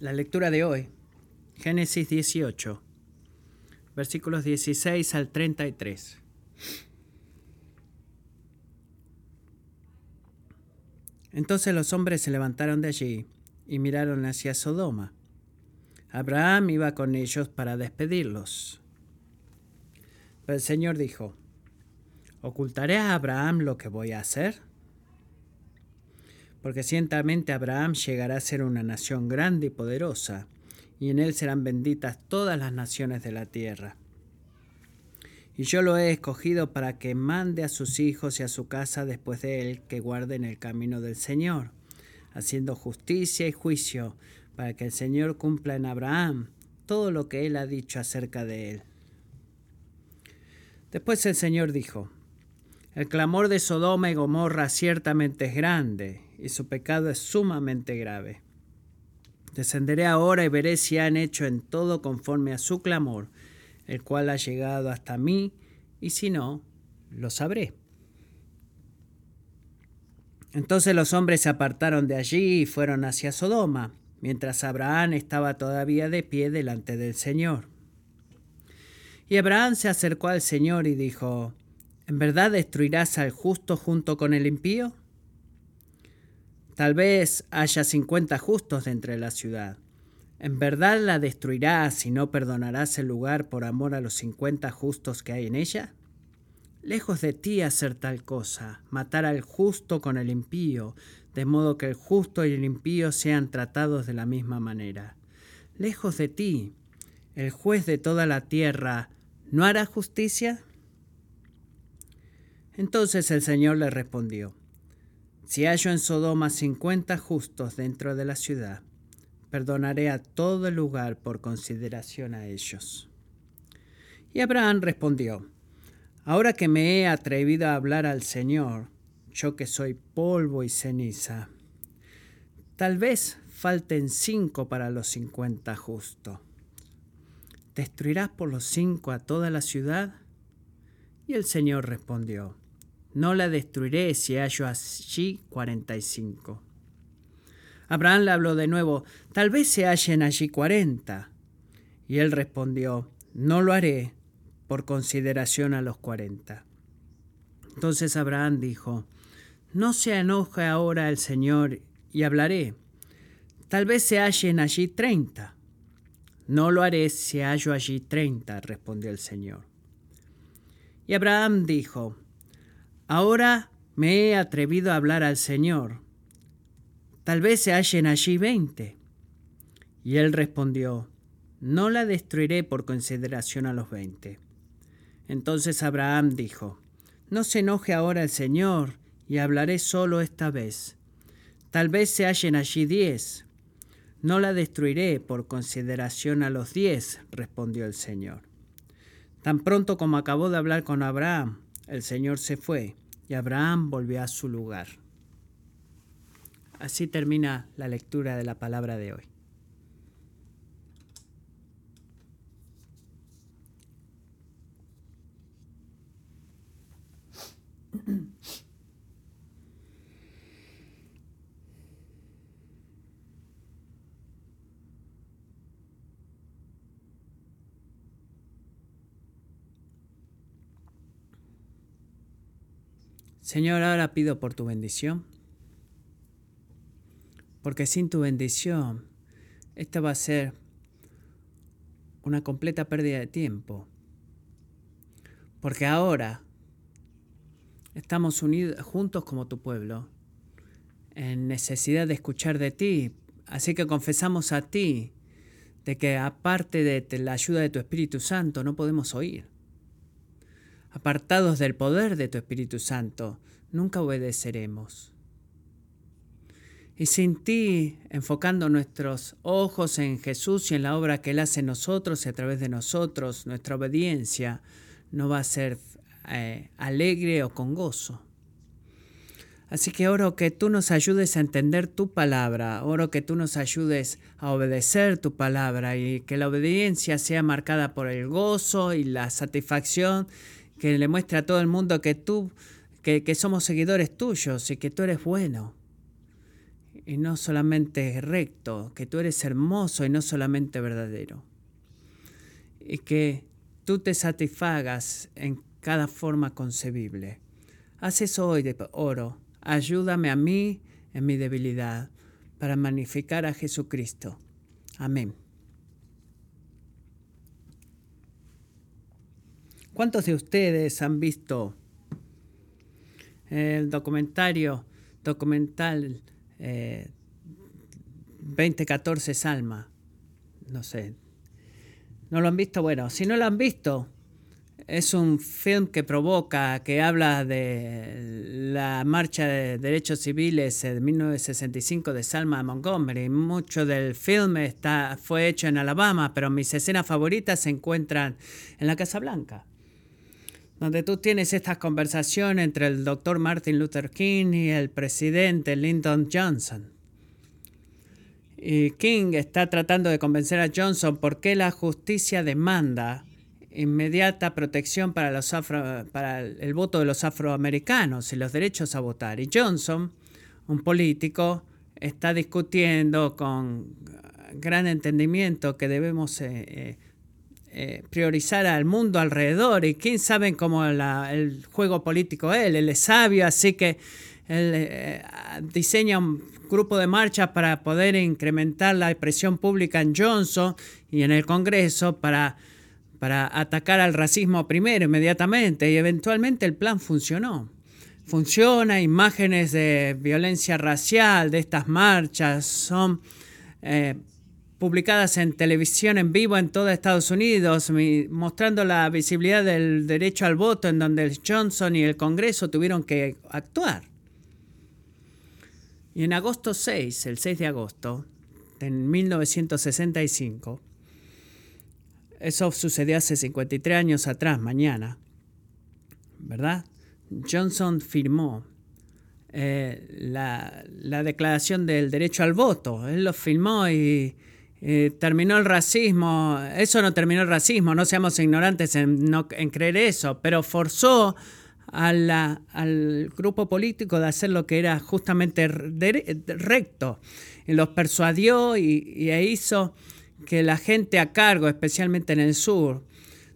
La lectura de hoy, Génesis 18, versículos 16 al 33. Entonces los hombres se levantaron de allí y miraron hacia Sodoma. Abraham iba con ellos para despedirlos. Pero el Señor dijo, ¿ocultaré a Abraham lo que voy a hacer? Porque ciertamente Abraham llegará a ser una nación grande y poderosa, y en él serán benditas todas las naciones de la tierra. Y yo lo he escogido para que mande a sus hijos y a su casa después de él que guarden el camino del Señor, haciendo justicia y juicio, para que el Señor cumpla en Abraham todo lo que él ha dicho acerca de él. Después el Señor dijo, el clamor de Sodoma y Gomorra ciertamente es grande, y su pecado es sumamente grave. Descenderé ahora y veré si han hecho en todo conforme a su clamor, el cual ha llegado hasta mí, y si no, lo sabré. Entonces los hombres se apartaron de allí y fueron hacia Sodoma, mientras Abraham estaba todavía de pie delante del Señor. Y Abraham se acercó al Señor y dijo, ¿En verdad destruirás al justo junto con el impío? Tal vez haya cincuenta justos dentro de la ciudad. ¿En verdad la destruirás y no perdonarás el lugar por amor a los cincuenta justos que hay en ella? Lejos de ti hacer tal cosa, matar al justo con el impío, de modo que el justo y el impío sean tratados de la misma manera. Lejos de ti, el juez de toda la tierra, ¿no hará justicia? Entonces el Señor le respondió, Si hallo en Sodoma cincuenta justos dentro de la ciudad, perdonaré a todo el lugar por consideración a ellos. Y Abraham respondió, Ahora que me he atrevido a hablar al Señor, yo que soy polvo y ceniza, tal vez falten cinco para los cincuenta justos. ¿Destruirás por los cinco a toda la ciudad? Y el Señor respondió, no la destruiré si hallo allí cuarenta y cinco. Abraham le habló de nuevo, tal vez se hallen allí cuarenta. Y él respondió, no lo haré por consideración a los cuarenta. Entonces Abraham dijo, no se enoje ahora el Señor y hablaré. Tal vez se hallen allí treinta. No lo haré si hallo allí treinta, respondió el Señor. Y Abraham dijo, Ahora me he atrevido a hablar al Señor. Tal vez se hallen allí veinte. Y él respondió, No la destruiré por consideración a los veinte. Entonces Abraham dijo, No se enoje ahora el Señor, y hablaré solo esta vez. Tal vez se hallen allí diez. No la destruiré por consideración a los diez, respondió el Señor. Tan pronto como acabó de hablar con Abraham, el Señor se fue y Abraham volvió a su lugar. Así termina la lectura de la palabra de hoy. Señor, ahora pido por tu bendición, porque sin tu bendición esta va a ser una completa pérdida de tiempo, porque ahora estamos unidos juntos como tu pueblo, en necesidad de escuchar de ti, así que confesamos a ti de que aparte de la ayuda de tu Espíritu Santo no podemos oír apartados del poder de tu Espíritu Santo, nunca obedeceremos. Y sin ti, enfocando nuestros ojos en Jesús y en la obra que Él hace en nosotros y a través de nosotros, nuestra obediencia no va a ser eh, alegre o con gozo. Así que oro que tú nos ayudes a entender tu palabra, oro que tú nos ayudes a obedecer tu palabra y que la obediencia sea marcada por el gozo y la satisfacción que le muestre a todo el mundo que tú, que, somos seguidores tuyos y que tú eres bueno. y no solamente recto, que tú eres hermoso y no solamente verdadero. Y que tú te satisfagas en cada forma concebible. Haz eso hoy de oro. Ayúdame a mí en mi debilidad para magnificar a Jesucristo. Amén. ¿Cuántos de ustedes han visto el documentario, documental 2014 eh, Salma? No sé. ¿No lo han visto? Bueno, si no lo han visto, es un film que provoca, que habla de la marcha de derechos civiles de 1965 de Salma Montgomery. Mucho del film está, fue hecho en Alabama, pero mis escenas favoritas se encuentran en la Casa Blanca, donde tú tienes estas conversaciones entre el doctor Martin Luther King y el presidente Lyndon Johnson. Y King está tratando de convencer a Johnson por qué la justicia demanda inmediata protección para, los para el voto de los afroamericanos y los derechos a votar. Y Johnson, un político, está discutiendo con gran entendimiento que debemos eh, eh, eh, priorizar al mundo alrededor y quién sabe cómo el juego político es. Él es sabio, así que él diseña un grupo de marchas para poder incrementar la presión pública en Johnson y en el Congreso para para atacar al racismo primero, inmediatamente, y eventualmente el plan funcionó. Funciona, imágenes de violencia racial de estas marchas son eh, publicadas en televisión en vivo en todo Estados Unidos, mostrando la visibilidad del derecho al voto en donde Johnson y el Congreso tuvieron que actuar. Y en agosto 6, el 6 de agosto, en 1965, eso sucedió hace 53 años atrás, mañana, ¿verdad? Johnson firmó eh, la, declaración del derecho al voto. Él lo firmó y terminó el racismo. Eso no terminó el racismo, no seamos ignorantes en, creer eso, pero forzó al grupo político de hacer lo que era justamente recto. Y los persuadió y, y hizo que la gente a cargo, especialmente en el sur,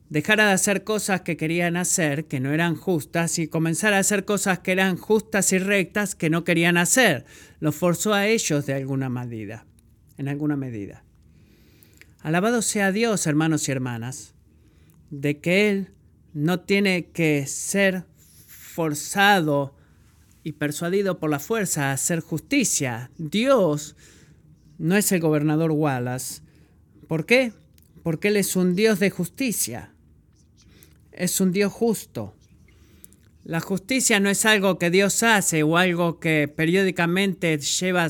dejara de hacer cosas que querían hacer, que no eran justas, y comenzara a hacer cosas que eran justas y rectas, que no querían hacer. Los forzó a ellos de alguna medida, en alguna medida. Alabado sea Dios, hermanos y hermanas, de que Él no tiene que ser forzado y persuadido por la fuerza a hacer justicia. Dios no es el gobernador Wallace, ¿Por qué? Porque Él es un Dios de justicia. Es un Dios justo. La justicia no es algo que Dios hace o algo que periódicamente lleva,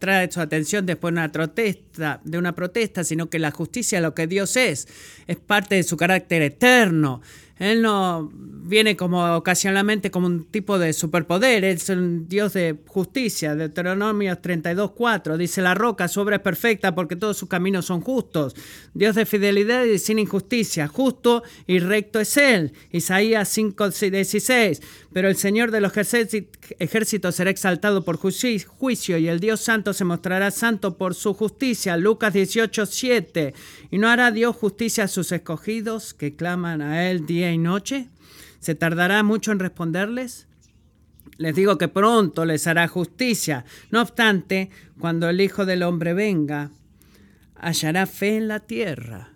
trae su atención después de una protesta, de una protesta, sino que la justicia, lo que Dios es, es parte de su carácter eterno. Él no viene como ocasionalmente como un tipo de superpoder, es un Dios de justicia. Deuteronomio 32.4 dice la roca, su obra es perfecta porque todos sus caminos son justos. Dios de fidelidad y sin injusticia, justo y recto es Él. Isaías 5.16 pero el Señor de los ejércitos será exaltado por juicio y el Dios santo se mostrará santo por su justicia. Lucas 18, 7. ¿Y no hará Dios justicia a sus escogidos que claman a Él día y noche? ¿Se tardará mucho en responderles? Les digo que pronto les hará justicia. No obstante, cuando el Hijo del Hombre venga, hallará fe en la tierra.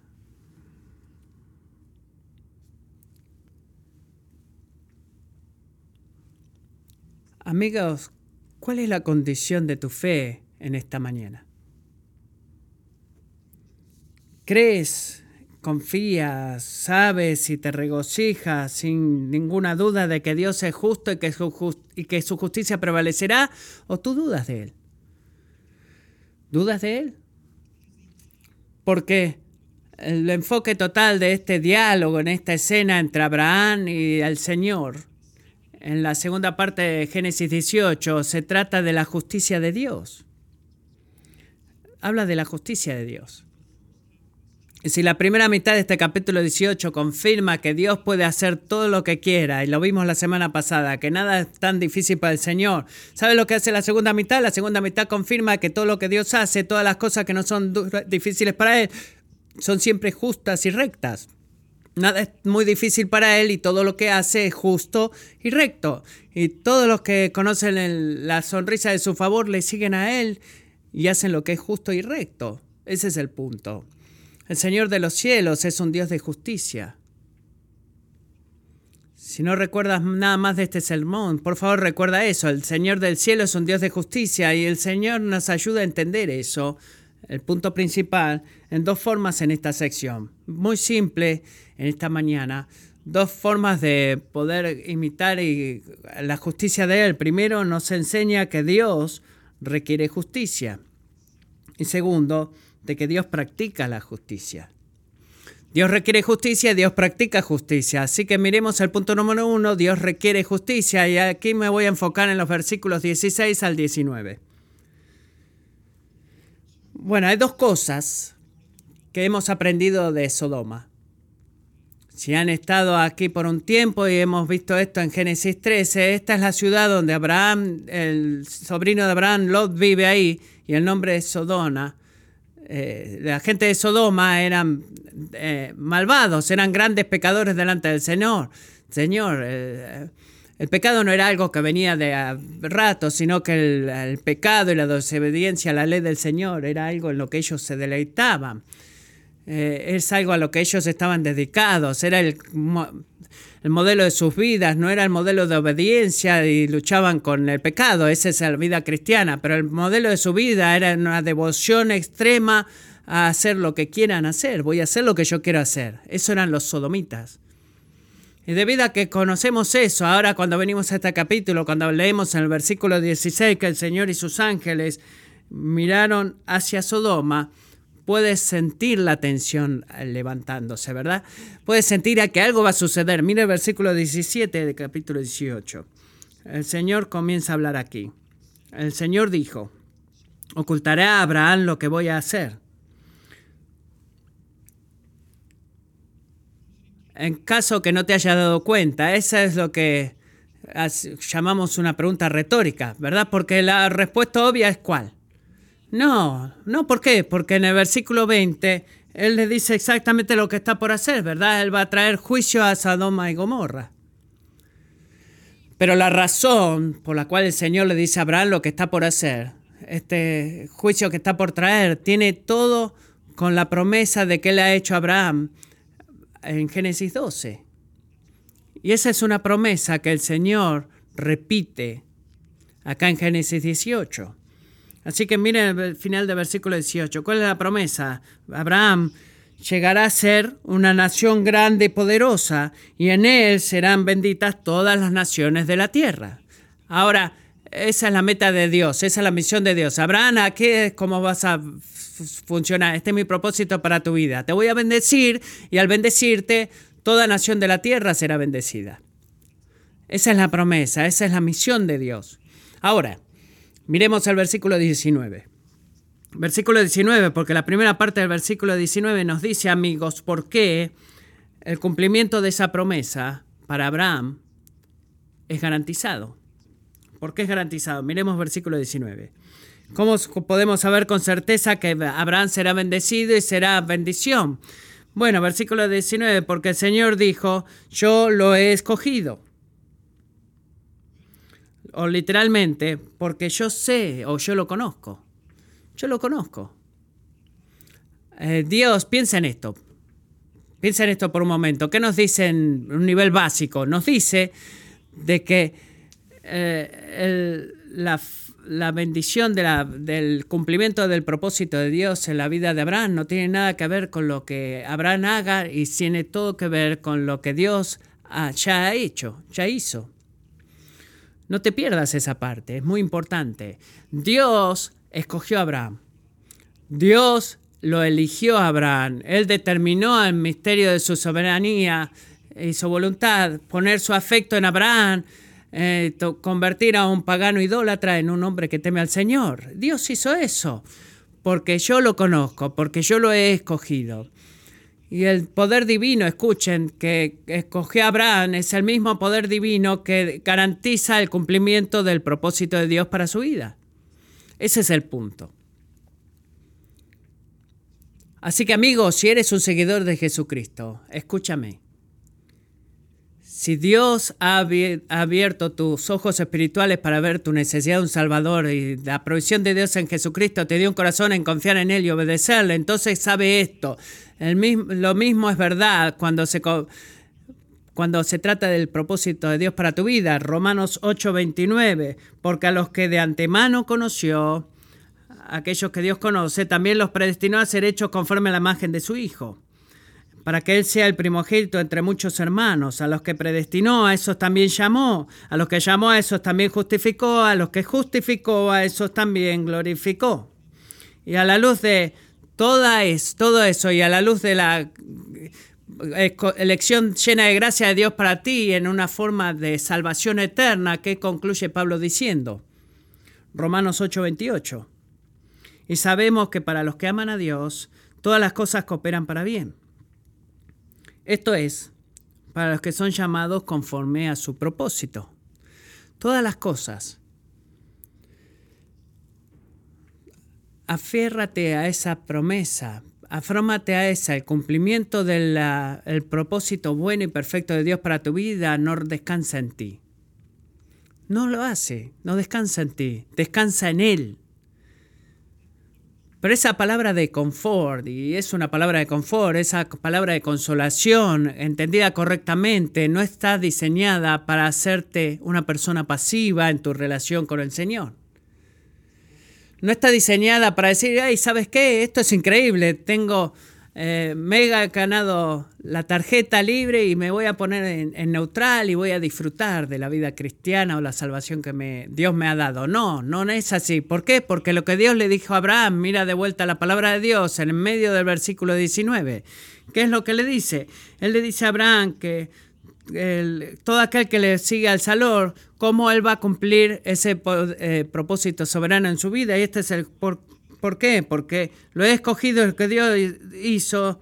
Amigos, ¿cuál es la condición de tu fe en esta mañana? ¿Crees, confías, sabes y te regocijas sin ninguna duda de que Dios es justo y que su, y que su justicia prevalecerá? ¿O tú dudas de Él? ¿Dudas de Él? Porque el enfoque total de este diálogo, en esta escena entre Abraham y el Señor, en la segunda parte de Génesis 18 se trata de la justicia de Dios. Habla de la justicia de Dios. Si la primera mitad de este capítulo 18 confirma que Dios puede hacer todo lo que quiera, y lo vimos la semana pasada, que nada es tan difícil para el Señor, ¿sabe lo que hace la segunda mitad? La segunda mitad confirma que todo lo que Dios hace, todas las cosas que no son difíciles para Él, son siempre justas y rectas. Nada es muy difícil para Él y todo lo que hace es justo y recto. Y todos los que conocen la sonrisa de su favor le siguen a Él y hacen lo que es justo y recto. Ese es el punto. El Señor de los cielos es un Dios de justicia. Si no recuerdas nada más de este sermón, por favor recuerda eso. El Señor del cielo es un Dios de justicia y el Señor nos ayuda a entender eso, el punto principal, en dos formas en esta sección. Muy simple en esta mañana. Dos formas de poder imitar la justicia de Él. Primero nos enseña que Dios requiere justicia. Y segundo, de que Dios practica la justicia. Dios requiere justicia y Dios practica justicia. Así que miremos el punto número uno, Dios requiere justicia y aquí me voy a enfocar en los versículos 16 al 19. Bueno, hay dos cosas que hemos aprendido de Sodoma. Si han estado aquí por un tiempo y hemos visto esto en Génesis 13, esta es la ciudad donde Abraham, el sobrino de Abraham, Lot, vive ahí y el nombre es Sodoma. Eh, la gente de Sodoma eran eh, malvados, eran grandes pecadores delante del Señor. Señor, eh, el pecado no era algo que venía de rato, sino que el, pecado y la desobediencia a la ley del Señor era algo en lo que ellos se deleitaban. es algo a lo que ellos estaban dedicados, era el, el modelo de sus vidas, no era el modelo de obediencia y luchaban con el pecado, esa es la vida cristiana, pero el modelo de su vida era una devoción extrema a hacer lo que quieran hacer, voy a hacer lo que yo quiero hacer. Eso eran los sodomitas. Y debido a que conocemos eso, ahora cuando venimos a este capítulo, cuando leemos en el versículo 16 que el Señor y sus ángeles miraron hacia Sodoma, puedes sentir la tensión levantándose, ¿verdad? Puedes sentir a que algo va a suceder. Mira el versículo 17 del capítulo 18. El Señor comienza a hablar aquí. El Señor dijo, ocultaré a Abraham lo que voy a hacer. En caso que no te haya dado cuenta, esa es lo que llamamos una pregunta retórica, ¿verdad? Porque la respuesta obvia es cuál. No, no, ¿por qué? Porque en el versículo 20 él le dice exactamente lo que está por hacer, ¿verdad? Él va a traer juicio a Sodoma y Gomorra. Pero la razón por la cual el Señor le dice a Abraham lo que está por hacer, este juicio que está por traer, tiene todo con la promesa de que él ha hecho a Abraham en Génesis 12. Y esa es una promesa que el Señor repite acá en Génesis 18. Así que miren el final del versículo 18. ¿Cuál es la promesa? Abraham llegará a ser una nación grande y poderosa, y en él serán benditas todas las naciones de la tierra. Ahora, esa es la meta de Dios, esa es la misión de Dios. Abraham, ¿qué es cómo vas a funcionar? Este es mi propósito para tu vida. Te voy a bendecir y al bendecirte, toda nación de la tierra será bendecida. Esa es la promesa, esa es la misión de Dios. Ahora, Miremos el versículo 19. Versículo 19, porque la primera parte del versículo 19 nos dice, amigos, por qué el cumplimiento de esa promesa para Abraham es garantizado. ¿Por qué es garantizado? Miremos versículo 19. ¿Cómo podemos saber con certeza que Abraham será bendecido y será bendición? Bueno, versículo 19, porque el Señor dijo, yo lo he escogido o literalmente, porque yo sé o yo lo conozco. Yo lo conozco. Eh, Dios, piensa en esto. Piensa en esto por un momento. ¿Qué nos dice en un nivel básico? Nos dice de que eh, la, bendición del cumplimiento del propósito de Dios en la vida de Abraham no tiene nada que ver con lo que Abraham haga y tiene todo que ver con lo que Dios ya ha hecho, ya hizo. No te pierdas esa parte, es muy importante. Dios escogió a Abraham. Dios lo eligió a Abraham. Él determinó el misterio de su soberanía y su voluntad, poner su afecto en Abraham, eh, convertir a un pagano idólatra en un hombre que teme al Señor. Dios hizo eso, porque yo lo conozco, porque yo lo he escogido. Y el poder divino, escuchen, que escogió Abraham es el mismo poder divino que garantiza el cumplimiento del propósito de Dios para su vida. Ese es el punto. Así que amigos, si eres un seguidor de Jesucristo, escúchame. Si Dios ha abierto tus ojos espirituales para ver tu necesidad de un Salvador y la provisión de Dios en Jesucristo te dio un corazón en confiar en Él y obedecerle, entonces sabe esto. Lo mismo es verdad cuando se, cuando se trata del propósito de Dios para tu vida. Romanos 8:29, porque a los que de antemano conoció, aquellos que Dios conoce, también los predestinó a ser hechos conforme a la imagen de su Hijo para que Él sea el primogénito entre muchos hermanos. A los que predestinó, a esos también llamó. A los que llamó, a esos también justificó. A los que justificó, a esos también glorificó. Y a la luz de toda es, todo eso y a la luz de la eh, elección llena de gracia de Dios para ti en una forma de salvación eterna, ¿qué concluye Pablo diciendo? Romanos 8:28. Y sabemos que para los que aman a Dios, todas las cosas cooperan para bien esto es, para los que son llamados conforme a su propósito. Todas las cosas. Afiérrate a esa promesa, afrómate a esa, el cumplimiento del propósito bueno y perfecto de Dios para tu vida no descansa en ti. No lo hace, no descansa en ti, descansa en Él. Pero esa palabra de confort, y es una palabra de confort, esa palabra de consolación, entendida correctamente, no está diseñada para hacerte una persona pasiva en tu relación con el Señor. No está diseñada para decir, ay, ¿sabes qué? Esto es increíble, tengo eh, mega ganado la tarjeta libre y me voy a poner en, neutral y voy a disfrutar de la vida cristiana o la salvación que me, Dios me ha dado. No, no es así. ¿Por qué? Porque lo que Dios le dijo a Abraham, mira de vuelta la palabra de Dios en medio del versículo 19. ¿Qué es lo que le dice? Él le dice a Abraham que todo aquel que le sigue al Salor, cómo él va a cumplir ese eh, propósito soberano en su vida. Y este es el por, ¿Por qué? Porque lo he escogido el que Dios hizo.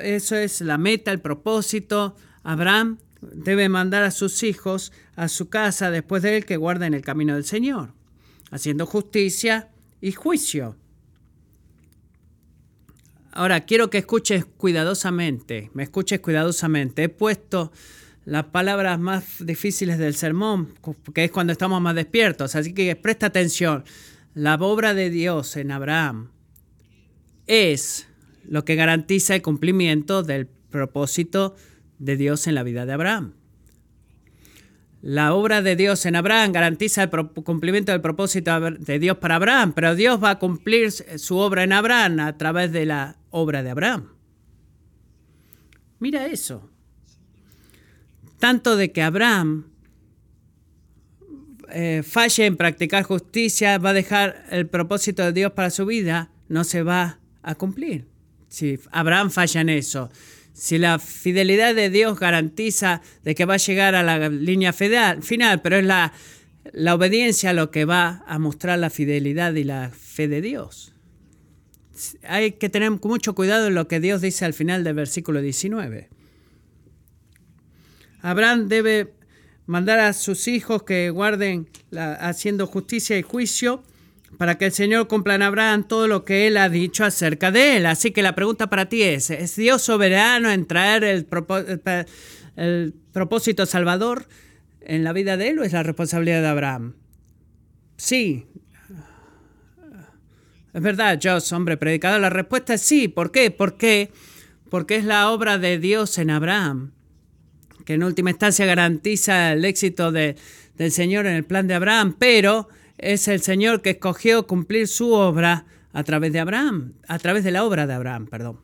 Eso es la meta, el propósito. Abraham debe mandar a sus hijos a su casa después de él que guarden el camino del Señor, haciendo justicia y juicio. Ahora, quiero que escuches cuidadosamente, me escuches cuidadosamente. He puesto las palabras más difíciles del sermón, que es cuando estamos más despiertos, así que presta atención. La obra de Dios en Abraham es lo que garantiza el cumplimiento del propósito de Dios en la vida de Abraham. La obra de Dios en Abraham garantiza el cumplimiento del propósito de Dios para Abraham, pero Dios va a cumplir su obra en Abraham a través de la obra de Abraham. Mira eso. Tanto de que Abraham eh, falle en practicar justicia, va a dejar el propósito de Dios para su vida, no se va a cumplir. Si Abraham falla en eso, si la fidelidad de Dios garantiza de que va a llegar a la línea final, pero es la, la obediencia lo que va a mostrar la fidelidad y la fe de Dios. Hay que tener mucho cuidado en lo que Dios dice al final del versículo 19. Abraham debe mandar a sus hijos que guarden haciendo justicia y juicio para que el Señor cumpla en Abraham todo lo que Él ha dicho acerca de Él. Así que la pregunta para ti es, ¿es Dios soberano en traer el, el propósito salvador en la vida de Él o es la responsabilidad de Abraham? Sí. Es verdad, Josh, hombre predicador. La respuesta es sí. ¿Por qué? ¿Por qué? Porque es la obra de Dios en Abraham que en última instancia garantiza el éxito del Señor en el plan de Abraham, pero es el Señor que escogió cumplir su obra a través de Abraham, a través de la obra de Abraham, perdón.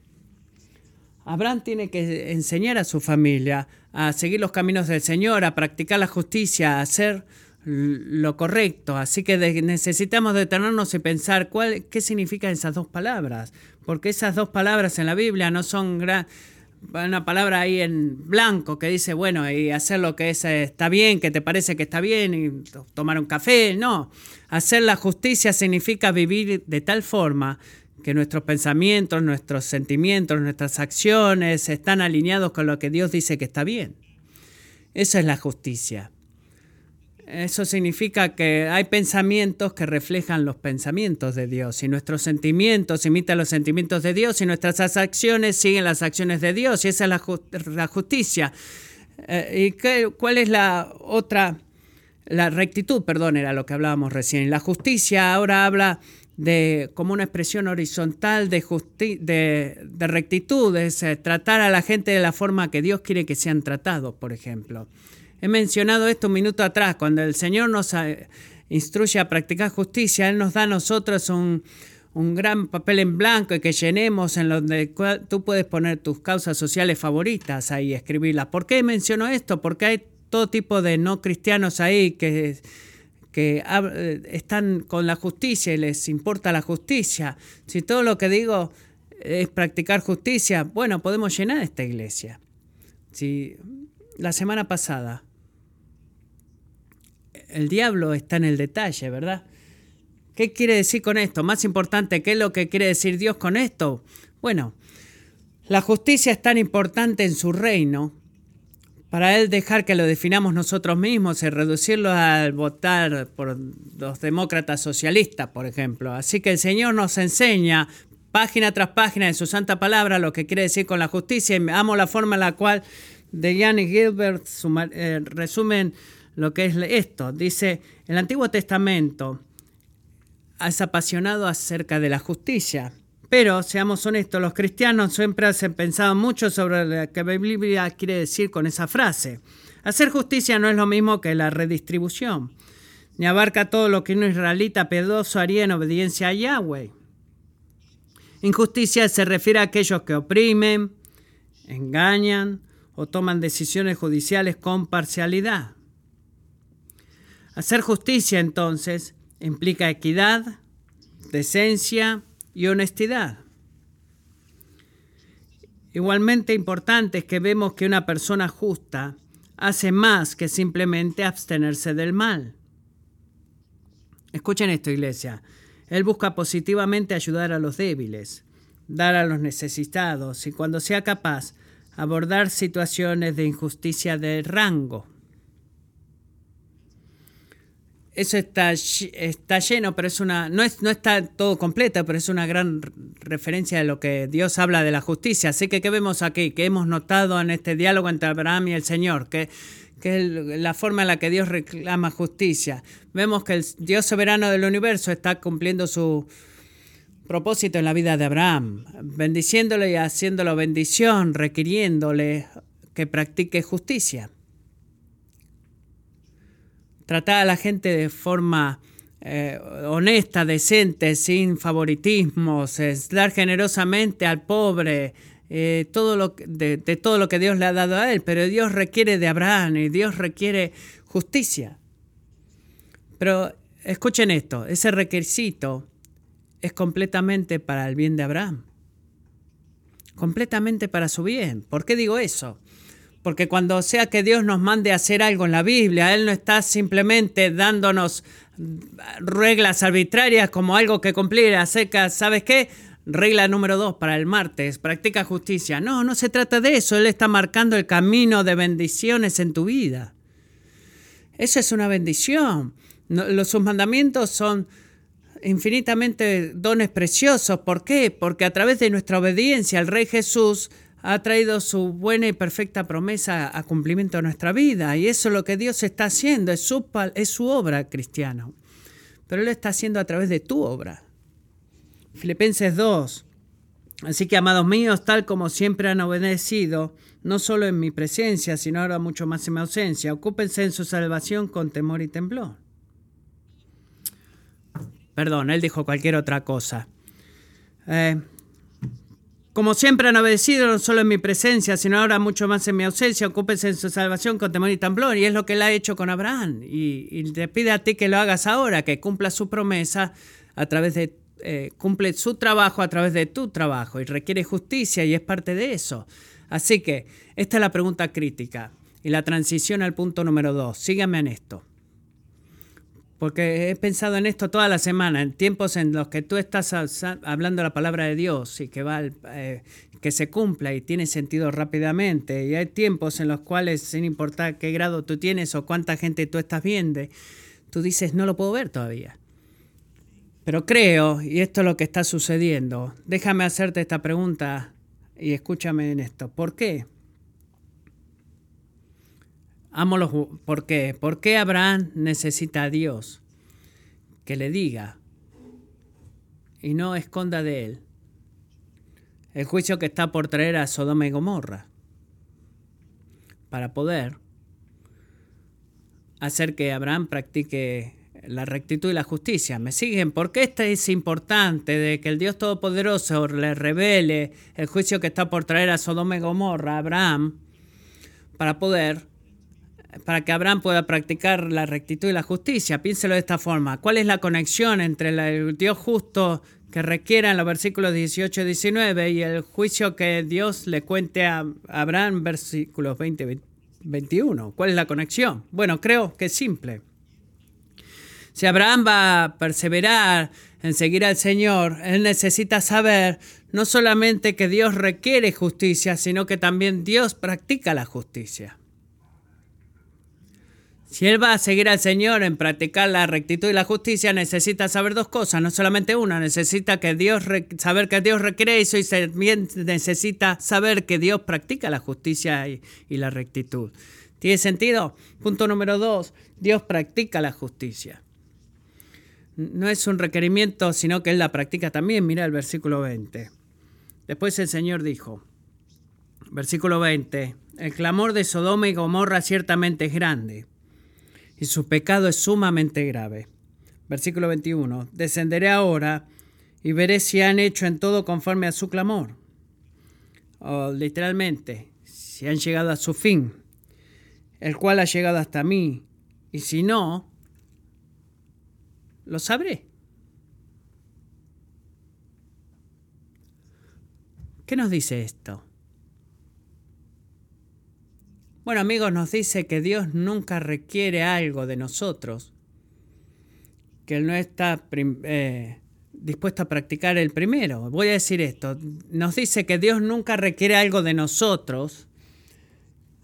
Abraham tiene que enseñar a su familia a seguir los caminos del Señor, a practicar la justicia, a hacer lo correcto. Así que necesitamos detenernos y pensar cuál, qué significan esas dos palabras, porque esas dos palabras en la Biblia no son gran, una palabra ahí en blanco que dice, bueno, y hacer lo que es, eh, está bien, que te parece que está bien, y tomar un café. No, hacer la justicia significa vivir de tal forma que nuestros pensamientos, nuestros sentimientos, nuestras acciones están alineados con lo que Dios dice que está bien. Esa es la justicia. Eso significa que hay pensamientos que reflejan los pensamientos de Dios y nuestros sentimientos imitan los sentimientos de Dios y nuestras acciones siguen las acciones de Dios y esa es la, justicia. Eh, ¿Y qué, cuál es la otra? La rectitud, perdón, era lo que hablábamos recién. La justicia ahora habla de como una expresión horizontal de, de, de rectitud, es eh, tratar a la gente de la forma que Dios quiere que sean tratados, por ejemplo. He mencionado esto un minuto atrás, cuando el Señor nos eh, instruye a practicar justicia, Él nos da a nosotros un, gran papel en blanco y que llenemos en donde tú puedes poner tus causas sociales favoritas ahí, escribirlas. ¿Por qué menciono esto? Porque hay todo tipo de no cristianos ahí que, que eh, están con la justicia y les importa la justicia. Si todo lo que digo es practicar justicia, bueno, podemos llenar esta iglesia. Si la semana pasada el diablo está en el detalle, ¿verdad? ¿Qué quiere decir con esto? Más importante, ¿qué es lo que quiere decir Dios con esto? Bueno, la justicia es tan importante en su reino para Él dejar que lo definamos nosotros mismos y reducirlo al votar por los demócratas socialistas, por ejemplo. Así que el Señor nos enseña página tras página de su santa palabra lo que quiere decir con la justicia y amo la forma en la cual de y Gilbert eh, resumen lo que es esto. Dice, el Antiguo Testamento es apasionado acerca de la justicia. Pero, seamos honestos, los cristianos siempre han pensado mucho sobre lo que la Biblia quiere decir con esa frase. Hacer justicia no es lo mismo que la redistribución, ni abarca todo lo que un israelita pedoso haría en obediencia a Yahweh. Injusticia se refiere a aquellos que oprimen, engañan o toman decisiones judiciales con parcialidad. Hacer justicia entonces implica equidad, decencia y honestidad. Igualmente importante es que vemos que una persona justa hace más que simplemente abstenerse del mal. Escuchen esto, iglesia. Él busca positivamente ayudar a los débiles, dar a los necesitados y cuando sea capaz, abordar situaciones de injusticia de rango eso está, está lleno, pero es una, no, es, no está todo completo, pero es una gran referencia de lo que Dios habla de la justicia. Así que, ¿qué vemos aquí? Que hemos notado en este diálogo entre Abraham y el Señor, que, que es la forma en la que Dios reclama justicia. Vemos que el Dios soberano del universo está cumpliendo su propósito en la vida de Abraham, bendiciéndole y haciéndolo bendición, requiriéndole que practique justicia tratar a la gente de forma eh, honesta, decente, sin favoritismos, es dar generosamente al pobre, eh, todo lo, de, de, todo lo que Dios le ha dado a él, pero Dios requiere de Abraham y Dios requiere justicia. Pero escuchen esto, ese requisito es completamente para el bien de Abraham, completamente para su bien. ¿Por qué digo eso? Porque cuando sea que Dios nos mande a hacer algo en la Biblia, Él no está simplemente dándonos reglas arbitrarias como algo que cumplir a secas. ¿Sabes qué? Regla número dos para el martes, practica justicia. No, no se trata de eso. Él está marcando el camino de bendiciones en tu vida. Eso es una bendición. los, sus mandamientos son infinitamente dones preciosos. ¿Por qué? Porque a través de nuestra obediencia al Rey Jesús ha traído su buena y perfecta promesa a cumplimiento de nuestra vida. Y eso es lo que Dios está haciendo, es su, es su obra, cristiano. Pero Él lo está haciendo a través de tu obra. Filipenses 2. Así que, amados míos, tal como siempre han obedecido, no solo en mi presencia, sino ahora mucho más en mi ausencia, ocúpense en su salvación con temor y temblor. Perdón, él dijo cualquier otra cosa. Eh, como siempre han obedecido, no solo en mi presencia, sino ahora mucho más en mi ausencia, ocúpense en su salvación con temor y temblor. Y es lo que él ha hecho con Abraham. Y, te pide a ti que lo hagas ahora, que cumpla su promesa a través de, eh, cumple su trabajo a través de tu trabajo. Y requiere justicia y es parte de eso. Así que esta es la pregunta crítica y la transición al punto número dos. Síganme en esto. Porque he pensado en esto toda la semana, en tiempos en los que tú estás hablando la palabra de Dios y que, va, eh, que se cumpla y tiene sentido rápidamente. Y hay tiempos en los cuales, sin importar qué grado tú tienes o cuánta gente tú estás viendo, tú dices, no lo puedo ver todavía. Pero creo, y esto es lo que está sucediendo, déjame hacerte esta pregunta y escúchame en esto. ¿Por qué? Amo los... ¿Por qué? ¿Por qué Abraham necesita a Dios que le diga y no esconda de él el juicio que está por traer a Sodoma y Gomorra para poder hacer que Abraham practique la rectitud y la justicia. ¿Me siguen? ¿Por qué esto es importante de que el Dios Todopoderoso le revele el juicio que está por traer a Sodoma y Gomorra a Abraham para poder para que Abraham pueda practicar la rectitud y la justicia. Piénselo de esta forma. ¿Cuál es la conexión entre el Dios justo que requiera en los versículos 18 y 19 y el juicio que Dios le cuente a Abraham, versículos 20 y 21? ¿Cuál es la conexión? Bueno, creo que es simple. Si Abraham va a perseverar en seguir al Señor, él necesita saber no solamente que Dios requiere justicia, sino que también Dios practica la justicia. Si él va a seguir al Señor en practicar la rectitud y la justicia, necesita saber dos cosas, no solamente una, necesita que Dios saber que Dios requiere eso y también necesita saber que Dios practica la justicia y, y la rectitud. ¿Tiene sentido? Punto número dos, Dios practica la justicia. No es un requerimiento, sino que Él la practica también. Mira el versículo 20. Después el Señor dijo, versículo 20, el clamor de Sodoma y Gomorra ciertamente es grande y su pecado es sumamente grave. Versículo 21. Descenderé ahora y veré si han hecho en todo conforme a su clamor. O literalmente, si han llegado a su fin, el cual ha llegado hasta mí, y si no, lo sabré. ¿Qué nos dice esto? Bueno amigos, nos dice que Dios nunca requiere algo de nosotros, que Él no está eh, dispuesto a practicar el primero. Voy a decir esto, nos dice que Dios nunca requiere algo de nosotros,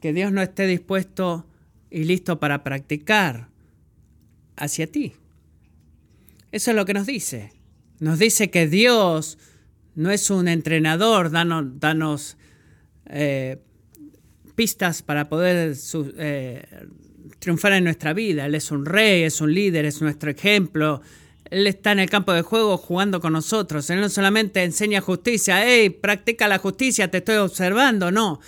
que Dios no esté dispuesto y listo para practicar hacia ti. Eso es lo que nos dice. Nos dice que Dios no es un entrenador, danos, eh, pistas para poder eh, triunfar en nuestra vida. Él es un rey, es un líder, es nuestro ejemplo. Él está en el campo de juego jugando con nosotros. Él no solamente enseña justicia, hey, practica la justicia, te estoy observando. No,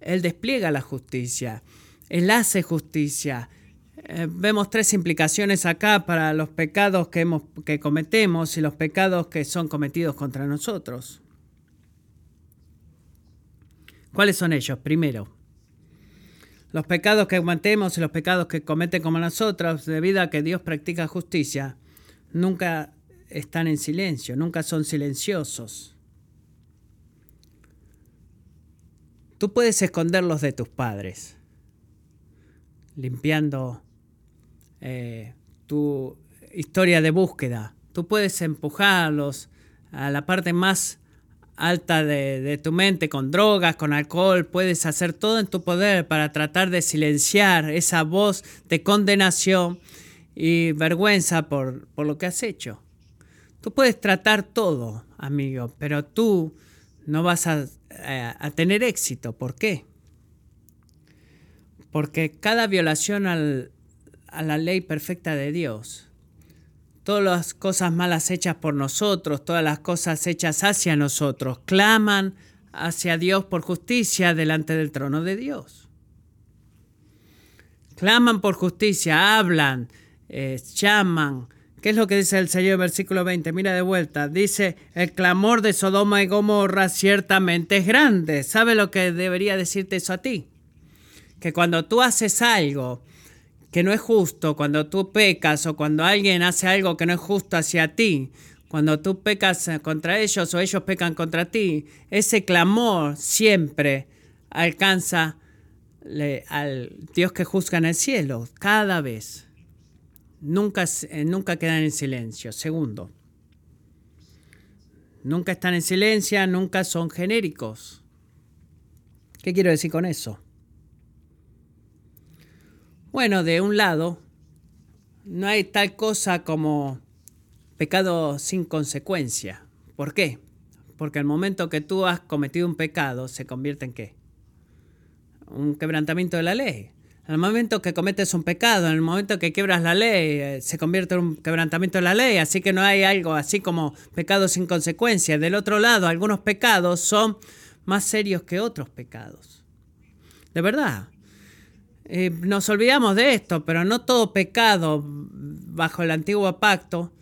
Él despliega la justicia. Él hace justicia. Eh, vemos tres implicaciones acá para los pecados que, hemos, que cometemos y los pecados que son cometidos contra nosotros. ¿Cuáles son ellos? Primero, los pecados que cometemos y los pecados que cometen como nosotros, debido a que Dios practica justicia, nunca están en silencio, nunca son silenciosos. Tú puedes esconderlos de tus padres, limpiando eh, tu historia de búsqueda. Tú puedes empujarlos a la parte más alta de, tu mente, con drogas, con alcohol, puedes hacer todo en tu poder para tratar de silenciar esa voz de condenación y vergüenza por, por lo que has hecho. Tú puedes tratar todo, amigo, pero tú no vas a, a, tener éxito. ¿Por qué? Porque cada violación al, a la ley perfecta de Dios todas las cosas malas hechas por nosotros, todas las cosas hechas hacia nosotros, claman hacia Dios por justicia delante del trono de Dios. Claman por justicia, hablan, eh, llaman. ¿Qué es lo que dice el Señor versículo 20? Mira de vuelta. Dice, el clamor de Sodoma y Gomorra ciertamente es grande. ¿Sabe lo que debería decirte eso a ti? Que cuando tú haces algo que no es justo, cuando tú pecas o cuando alguien hace algo que no es justo hacia ti, cuando tú pecas contra ellos o ellos pecan contra ti, ese clamor siempre alcanza al Dios que juzga en el cielo, cada vez. nunca, nunca quedan en silencio. Segundo, nunca están en silencio, nunca son genéricos. ¿Qué quiero decir con eso? Bueno, de un lado, no hay tal cosa como pecado sin consecuencia. ¿Por qué? Porque el momento que tú has cometido un pecado se convierte en qué? Un quebrantamiento de la ley. En el momento que cometes un pecado, en el momento que quiebras la ley, eh, se convierte en un quebrantamiento de la ley, así que no hay algo así como pecado sin consecuencia. Del otro lado, algunos pecados son más serios que otros pecados. De verdad. Eh, nos olvidamos de esto, pero no todo pecado bajo el antiguo pacto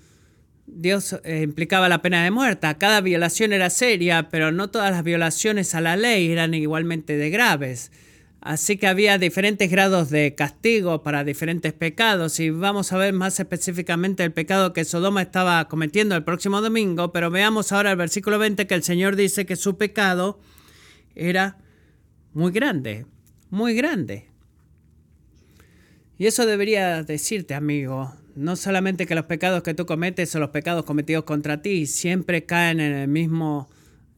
Dios eh, implicaba la pena de muerte. Cada violación era seria, pero no todas las violaciones a la ley eran igualmente de graves. Así que había diferentes grados de castigo para diferentes pecados y vamos a ver más específicamente el pecado que Sodoma estaba cometiendo el próximo domingo, pero veamos ahora el versículo 20 que el Señor dice que su pecado era muy grande, muy grande. Y eso debería decirte, amigo, no solamente que los pecados que tú cometes son los pecados cometidos contra ti, siempre caen en el mismo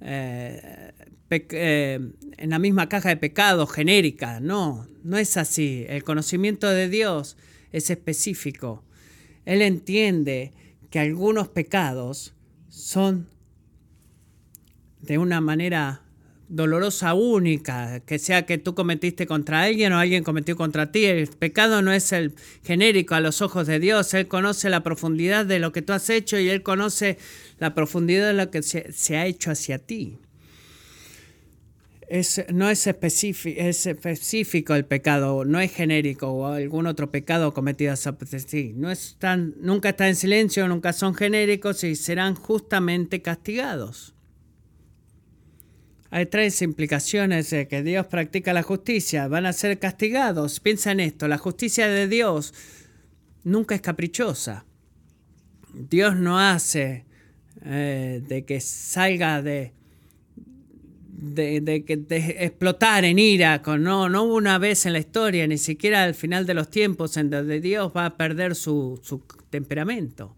eh, eh, en la misma caja de pecados genérica. No, no es así. El conocimiento de Dios es específico. Él entiende que algunos pecados son de una manera dolorosa única, que sea que tú cometiste contra alguien o alguien cometió contra ti. El pecado no es el genérico a los ojos de Dios. Él conoce la profundidad de lo que tú has hecho y Él conoce la profundidad de lo que se ha hecho hacia ti no es es específico el pecado, no es genérico o algún otro pecado cometido sí, no están, nunca está en silencio, nunca son genéricos y serán justamente castigados. Hay tres implicaciones de que Dios practica la justicia, van a ser castigados. Piensa en esto, la justicia de Dios nunca es caprichosa. Dios no hace eh, de que salga de, de, de, explotar en ira, con, no, no una vez en la historia, ni siquiera al final de los tiempos, en donde Dios va a perder su, su temperamento.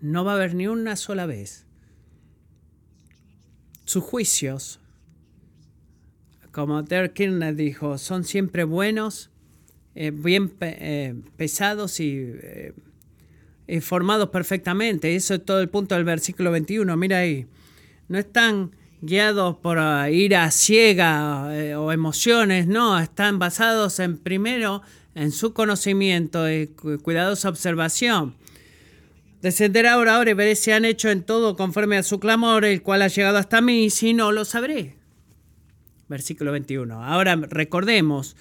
No va a haber ni una sola vez. Sus juicios, como Derek Kirchner dijo, son siempre buenos, eh, bien eh, pesados y eh, formados perfectamente. Eso es todo el punto del versículo 21. Mira ahí. No están guiados por ira ciega o emociones, no, están basados en primero en su conocimiento y cuidadosa observación. Descenderá ahora, y veré si han hecho en todo conforme a su clamor, el cual ha llegado hasta mí, si no, lo sabré. Versículo 21. Ahora recordemos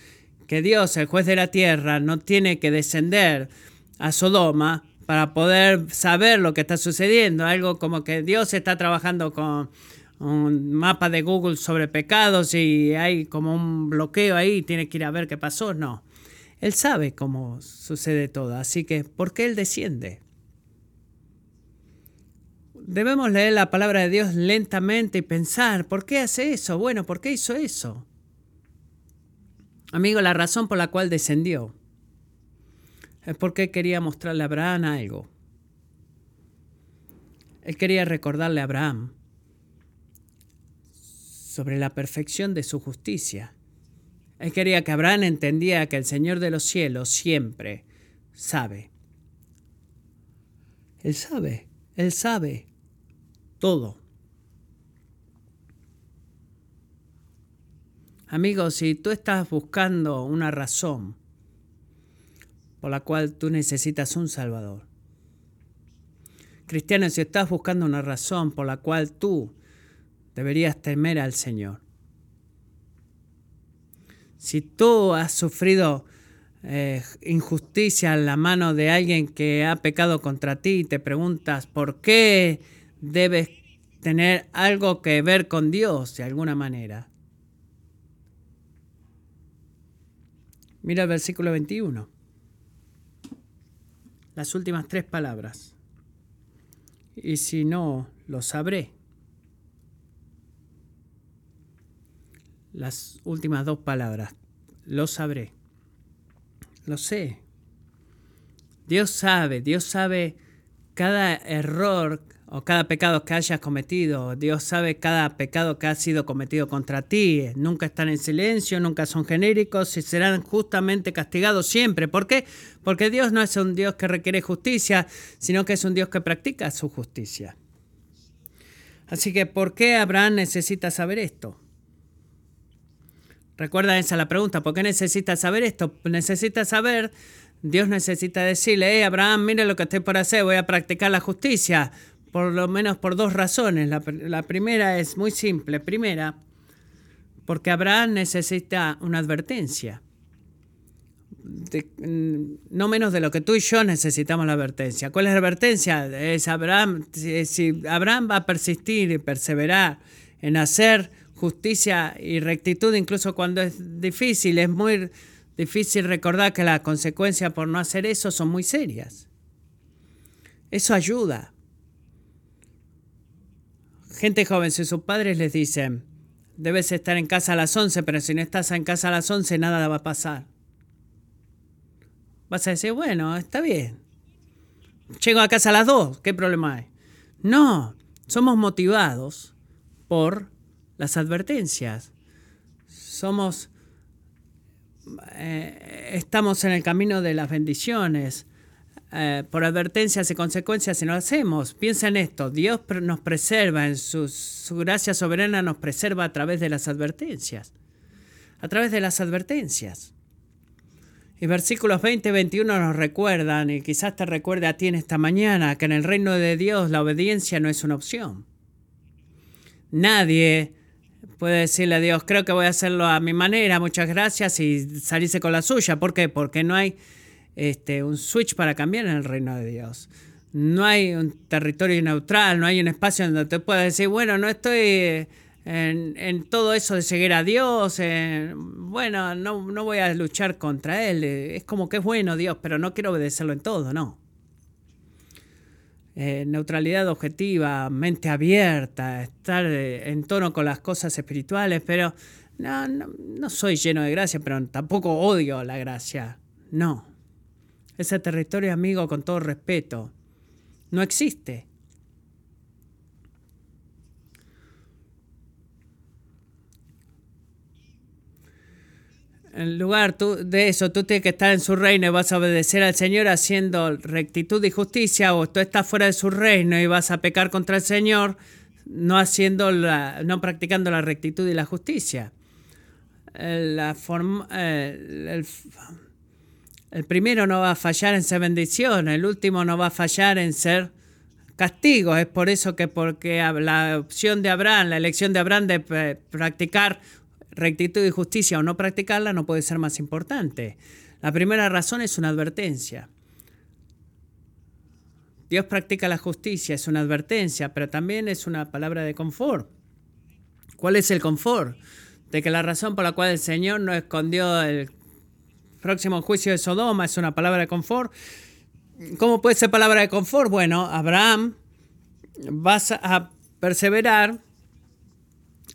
que Dios, el juez de la tierra, no tiene que descender a Sodoma para poder saber lo que está sucediendo. Algo como que Dios está trabajando con un mapa de Google sobre pecados y hay como un bloqueo ahí, tiene que ir a ver qué pasó. No. Él sabe cómo sucede todo, así que ¿por qué Él desciende? Debemos leer la palabra de Dios lentamente y pensar, ¿por qué hace eso? Bueno, ¿por qué hizo eso? Amigo, la razón por la cual descendió es porque quería mostrarle a Abraham algo. Él quería recordarle a Abraham sobre la perfección de su justicia. Él quería que Abraham entendía que el Señor de los cielos siempre sabe. Él sabe, Él sabe todo. Amigos, si tú estás buscando una razón por la cual tú necesitas un Salvador, cristiano, si estás buscando una razón por la cual tú deberías temer al Señor. Si tú has sufrido eh, injusticia en la mano de alguien que ha pecado contra ti y te preguntas por qué debes tener algo que ver con Dios de alguna manera. Mira el versículo 21. Las últimas tres palabras. Y si no, lo sabré. las últimas dos palabras. Lo sabré. Lo sé. Dios sabe, Dios sabe cada error o cada pecado que hayas cometido. Dios sabe cada pecado que ha sido cometido contra ti. Nunca están en silencio, nunca son genéricos y serán justamente castigados siempre. ¿Por qué? Porque Dios no es un Dios que requiere justicia, sino que es un Dios que practica su justicia. Así que, ¿por qué Abraham necesita saber esto? Recuerda esa la pregunta, ¿por qué necesita saber esto? Necesita saber, Dios necesita decirle, hey Abraham, mire lo que estoy por hacer, voy a practicar la justicia, por lo menos por dos razones. La, primera es muy simple. Primera, porque Abraham necesita una advertencia. Mm, no menos de lo que tú y yo necesitamos la advertencia. ¿Cuál es la advertencia? Es Abraham, si Abraham va a persistir y perseverar en hacer justicia y rectitud, incluso cuando es difícil, es muy difícil recordar que las consecuencias por no hacer eso son muy serias. Eso ayuda. Gente joven, si sus padres les dicen, debes estar en casa a las 11, pero si no estás en casa a las 11 nada va a pasar. Vas a decir, bueno, está bien. Llego a casa a las 2, ¿qué problema hay? No, somos motivados por las advertencias. Somos, eh, estamos en el camino de las bendiciones. Eh, por advertencias y consecuencias si no hacemos. Piensa en esto, Dios nos preserva, en su, su, gracia soberana nos preserva a través de las advertencias. A través de las advertencias. Y versículos 20 y 21 nos recuerdan, y quizás te recuerde a ti en esta mañana, que en el reino de Dios la obediencia no es una opción. Nadie puede decirle a Dios, creo que voy a hacerlo a mi manera, muchas gracias, y salirse con la suya. ¿Por qué? Porque no hay este, un switch para cambiar en el reino de Dios. No hay un territorio neutral, no hay un espacio donde te puedas decir, bueno, no estoy en, todo eso de seguir a Dios, bueno, no, no voy a luchar contra Él. Es como que es bueno Dios, pero no quiero obedecerlo en todo, no. Eh, neutralidad objetiva, mente abierta, estar eh, en tono con las cosas espirituales, pero no, no, soy lleno de gracia, pero tampoco odio la gracia. No. Ese territorio, amigo, con todo respeto, no existe. En lugar de eso, tú tienes que estar en su reino y vas a obedecer al Señor haciendo rectitud y justicia, o tú estás fuera de su reino y vas a pecar contra el Señor, no haciendo la, no practicando la rectitud y la justicia. La forma, el, el primero no va a fallar en ser bendición, el último no va a fallar en ser castigo. Es por eso que porque la opción de Abraham, la elección de Abraham de practicar rectitud y justicia o no practicarla no puede ser más importante. La primera razón es una advertencia. Dios practica la justicia, es una advertencia, pero también es una palabra de confort. ¿Cuál es el confort? De que la razón por la cual el Señor no escondió el próximo juicio de Sodoma es una palabra de confort. ¿Cómo puede ser palabra de confort? Bueno, Abraham, vas a perseverar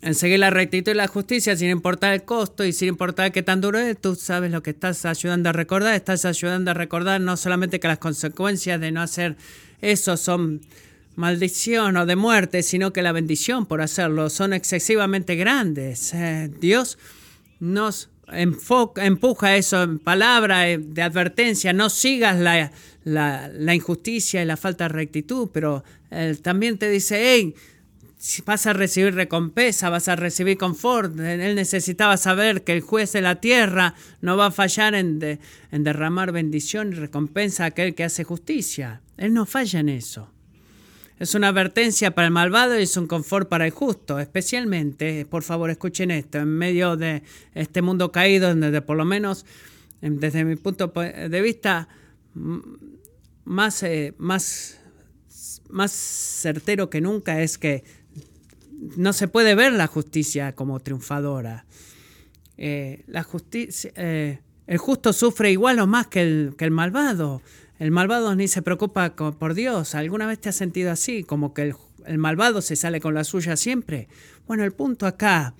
en seguir la rectitud y la justicia sin importar el costo y sin importar qué tan duro es, tú sabes lo que estás ayudando a recordar. Estás ayudando a recordar no solamente que las consecuencias de no hacer eso son maldición o de muerte, sino que la bendición por hacerlo son excesivamente grandes. Eh, Dios nos empuja eso en palabra eh, de advertencia, no sigas la, la, injusticia y la falta de rectitud, pero Él también te dice, hey, vas a recibir recompensa, vas a recibir confort. Él necesitaba saber que el juez de la tierra no va a fallar en derramar bendición y recompensa a aquel que hace justicia. Él no falla en eso. Es una advertencia para el malvado y es un confort para el justo, especialmente, por favor escuchen esto, en medio de este mundo caído, donde por lo menos desde mi punto de vista más, eh, más, más certero que nunca es que no se puede ver la justicia como triunfadora. Eh, la justicia, eh, el justo sufre igual o más que el, que el malvado. El malvado ni se preocupa por Dios. ¿Alguna vez te has sentido así? Como que el, malvado se sale con la suya siempre. Bueno, el punto acá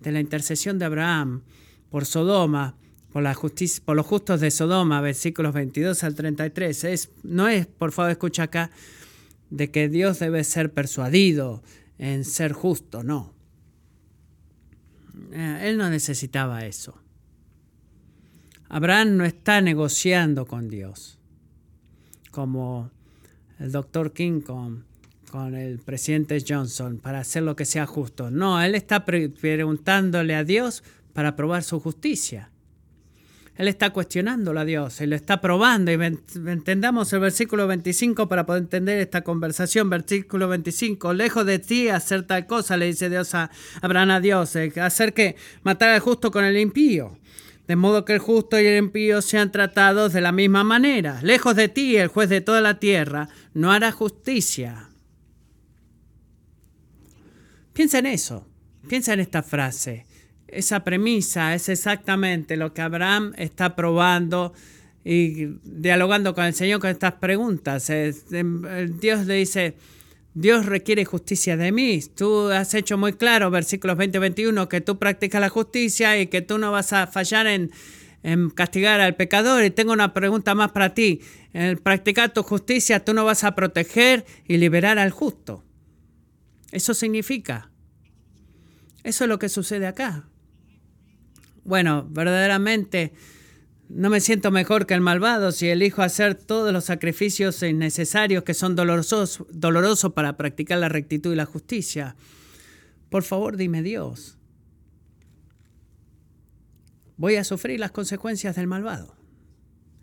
de la intercesión de Abraham por Sodoma por, la justicia, por los justos de Sodoma, versículos 22 al 33. Es, no es, por favor, escucha acá, de que Dios debe ser persuadido en ser justo, no. Eh, él no necesitaba eso. Abraham no está negociando con Dios, como el doctor King con, con el presidente Johnson, para hacer lo que sea justo. No, él está preguntándole a Dios para probar su justicia. Él está cuestionándolo a Dios, Él lo está probando y entendamos el versículo 25 para poder entender esta conversación. Versículo 25, lejos de ti hacer tal cosa, le dice Dios a Abraham a Dios, eh, hacer que matar al justo con el impío. De modo que el justo y el impío sean tratados de la misma manera. Lejos de ti, el juez de toda la tierra, no hará justicia. Piensa en eso, piensa en esta frase esa premisa es exactamente lo que Abraham está probando y dialogando con el Señor con estas preguntas. Dios le dice, Dios requiere justicia de mí. Tú has hecho muy claro, versículos 20 y 21, que tú practicas la justicia y que tú no vas a fallar en, en castigar al pecador. Y tengo una pregunta más para ti. En practicar tu justicia, tú no vas a proteger y liberar al justo. Eso significa. Eso es lo que sucede acá. Bueno, verdaderamente no me siento mejor que el malvado si elijo hacer todos los sacrificios innecesarios que son dolorosos, dolorosos para practicar la rectitud y la justicia. Por favor, dime Dios, voy a sufrir las consecuencias del malvado.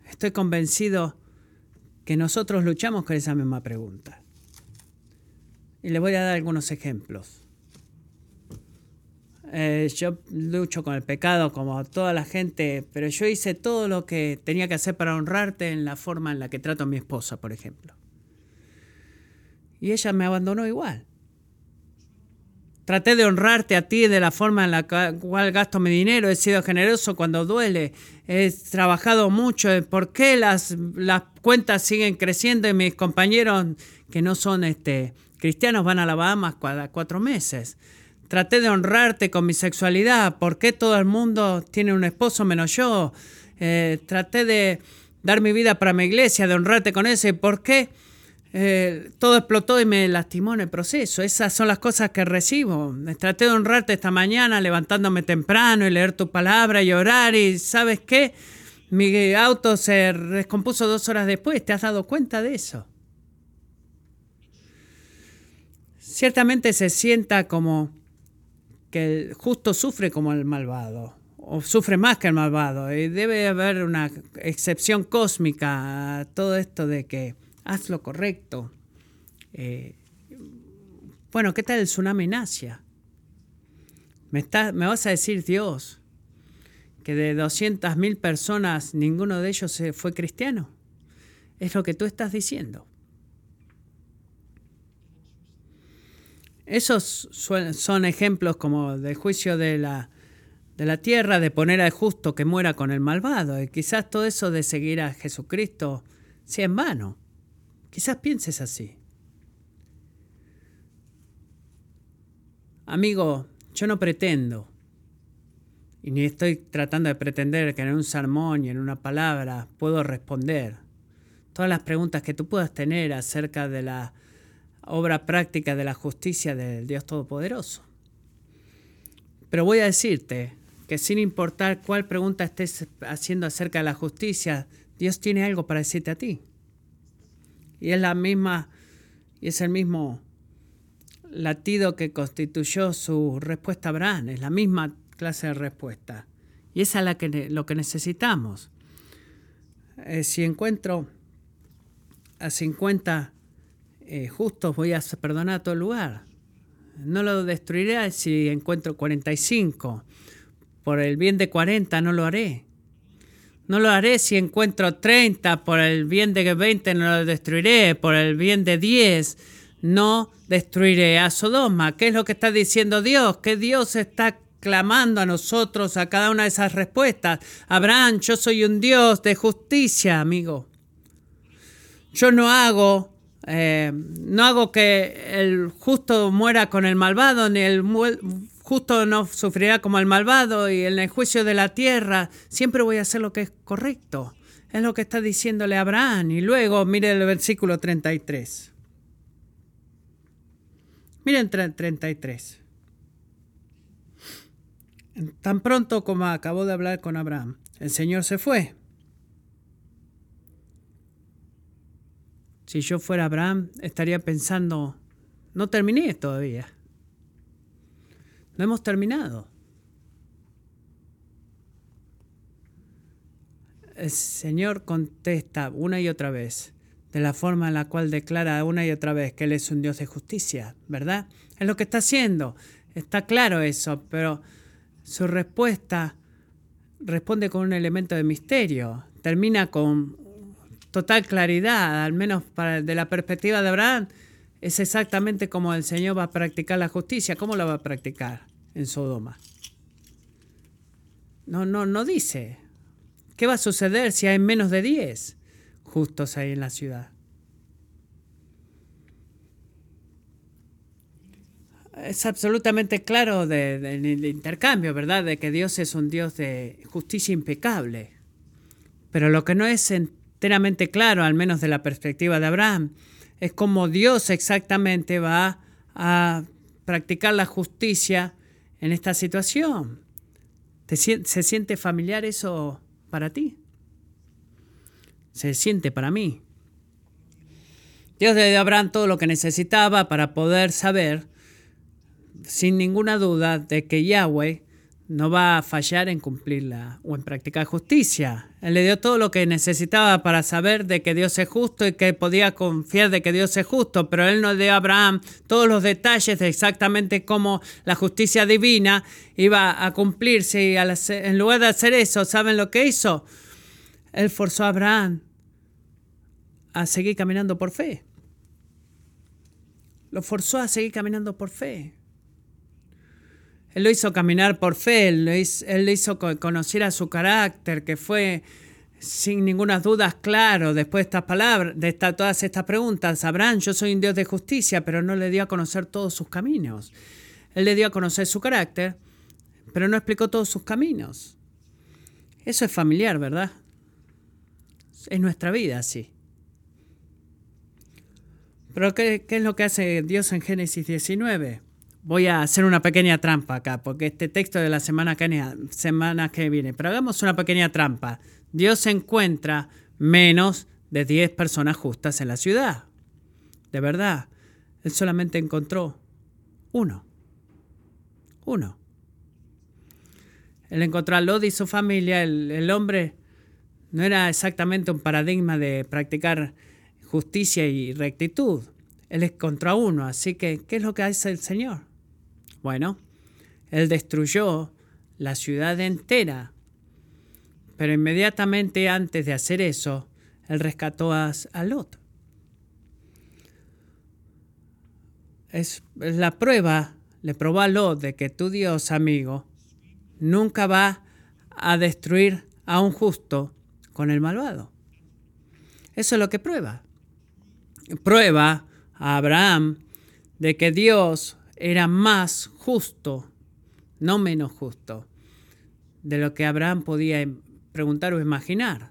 Estoy convencido que nosotros luchamos con esa misma pregunta. Y le voy a dar algunos ejemplos. Eh, yo lucho con el pecado como toda la gente, pero yo hice todo lo que tenía que hacer para honrarte en la forma en la que trato a mi esposa, por ejemplo. Y ella me abandonó igual. Traté de honrarte a ti de la forma en la cual gasto mi dinero, he sido generoso cuando duele, he trabajado mucho. ¿Por qué las, las cuentas siguen creciendo y mis compañeros que no son este, cristianos van a la Bahamas cada cuatro meses? Traté de honrarte con mi sexualidad. ¿Por qué todo el mundo tiene un esposo menos yo? Eh, traté de dar mi vida para mi iglesia, de honrarte con eso. ¿Y por qué? Eh, todo explotó y me lastimó en el proceso. Esas son las cosas que recibo. Traté de honrarte esta mañana levantándome temprano y leer tu palabra y orar. Y ¿sabes qué? Mi auto se descompuso dos horas después. ¿Te has dado cuenta de eso? Ciertamente se sienta como que el justo sufre como el malvado, o sufre más que el malvado, y debe haber una excepción cósmica a todo esto de que haz lo correcto. Eh, bueno, ¿qué tal el tsunami en Asia? ¿Me, está, ¿Me vas a decir, Dios, que de 200.000 personas ninguno de ellos fue cristiano? Es lo que tú estás diciendo. Esos son ejemplos como del juicio de la, de la tierra, de poner al justo que muera con el malvado. Y quizás todo eso de seguir a Jesucristo sea en vano. Quizás pienses así. Amigo, yo no pretendo, y ni estoy tratando de pretender que en un sermón y en una palabra puedo responder todas las preguntas que tú puedas tener acerca de la obra práctica de la justicia del Dios Todopoderoso. Pero voy a decirte que sin importar cuál pregunta estés haciendo acerca de la justicia, Dios tiene algo para decirte a ti. Y es la misma, y es el mismo latido que constituyó su respuesta a Abraham, es la misma clase de respuesta. Y esa es la que, lo que necesitamos. Eh, si encuentro a 50 eh, justos voy a perdonar a todo lugar. No lo destruiré si encuentro 45. Por el bien de 40 no lo haré. No lo haré si encuentro 30. Por el bien de 20 no lo destruiré. Por el bien de 10 no destruiré a Sodoma. ¿Qué es lo que está diciendo Dios? Que Dios está clamando a nosotros a cada una de esas respuestas. Abraham, yo soy un Dios de justicia, amigo. Yo no hago eh, no hago que el justo muera con el malvado, ni el justo no sufrirá como el malvado y en el juicio de la tierra siempre voy a hacer lo que es correcto. Es lo que está diciéndole Abraham. Y luego mire el versículo 33. Miren 33. Tan pronto como acabó de hablar con Abraham, el Señor se fue. Si yo fuera Abraham, estaría pensando, no terminé todavía. No hemos terminado. El Señor contesta una y otra vez, de la forma en la cual declara una y otra vez que Él es un Dios de justicia, ¿verdad? Es lo que está haciendo. Está claro eso, pero su respuesta responde con un elemento de misterio. Termina con total claridad, al menos para, de la perspectiva de Abraham, es exactamente como el Señor va a practicar la justicia. ¿Cómo la va a practicar en Sodoma? No, no, no dice. ¿Qué va a suceder si hay menos de 10 justos ahí en la ciudad? Es absolutamente claro del intercambio, ¿verdad? De que Dios es un Dios de justicia impecable. Pero lo que no es claro, al menos de la perspectiva de Abraham, es cómo Dios exactamente va a practicar la justicia en esta situación. ¿Se siente familiar eso para ti? Se siente para mí. Dios le dio a Abraham todo lo que necesitaba para poder saber, sin ninguna duda, de que Yahweh no va a fallar en cumplirla o en practicar justicia. Él le dio todo lo que necesitaba para saber de que Dios es justo y que podía confiar de que Dios es justo, pero él no dio a Abraham todos los detalles de exactamente cómo la justicia divina iba a cumplirse y en lugar de hacer eso, ¿saben lo que hizo? Él forzó a Abraham a seguir caminando por fe. Lo forzó a seguir caminando por fe. Él lo hizo caminar por fe, él, lo hizo, él conocer a su carácter, que fue sin ninguna duda claro después de estas palabras, de todas estas preguntas. Abraham, yo soy un Dios de justicia, pero no le dio a conocer todos sus caminos. Él le dio a conocer su carácter, pero no explicó todos sus caminos. Eso es familiar, ¿verdad? Es nuestra vida, sí. Pero ¿qué, ¿qué, es lo que hace Dios en Génesis 19? Voy a hacer una pequeña trampa acá, porque este texto de la semana que, semana que viene, pero hagamos una pequeña trampa. Dios encuentra menos de 10 personas justas en la ciudad. De verdad, Él solamente encontró uno. Uno. Él encontró a Lodi y su familia. El, el hombre no era exactamente un paradigma de practicar justicia y rectitud. Él encontró a uno. Así que, ¿qué es lo que hace el Señor? Bueno, él destruyó la ciudad entera, pero inmediatamente antes de hacer eso, él rescató a, Lot. Es, la prueba, le probó a Lot de que tu Dios, amigo, nunca va a destruir a un justo con el malvado. Eso es lo que prueba. Prueba a Abraham de que Dios era más justo, no menos justo, de lo que Abraham podía preguntar o imaginar.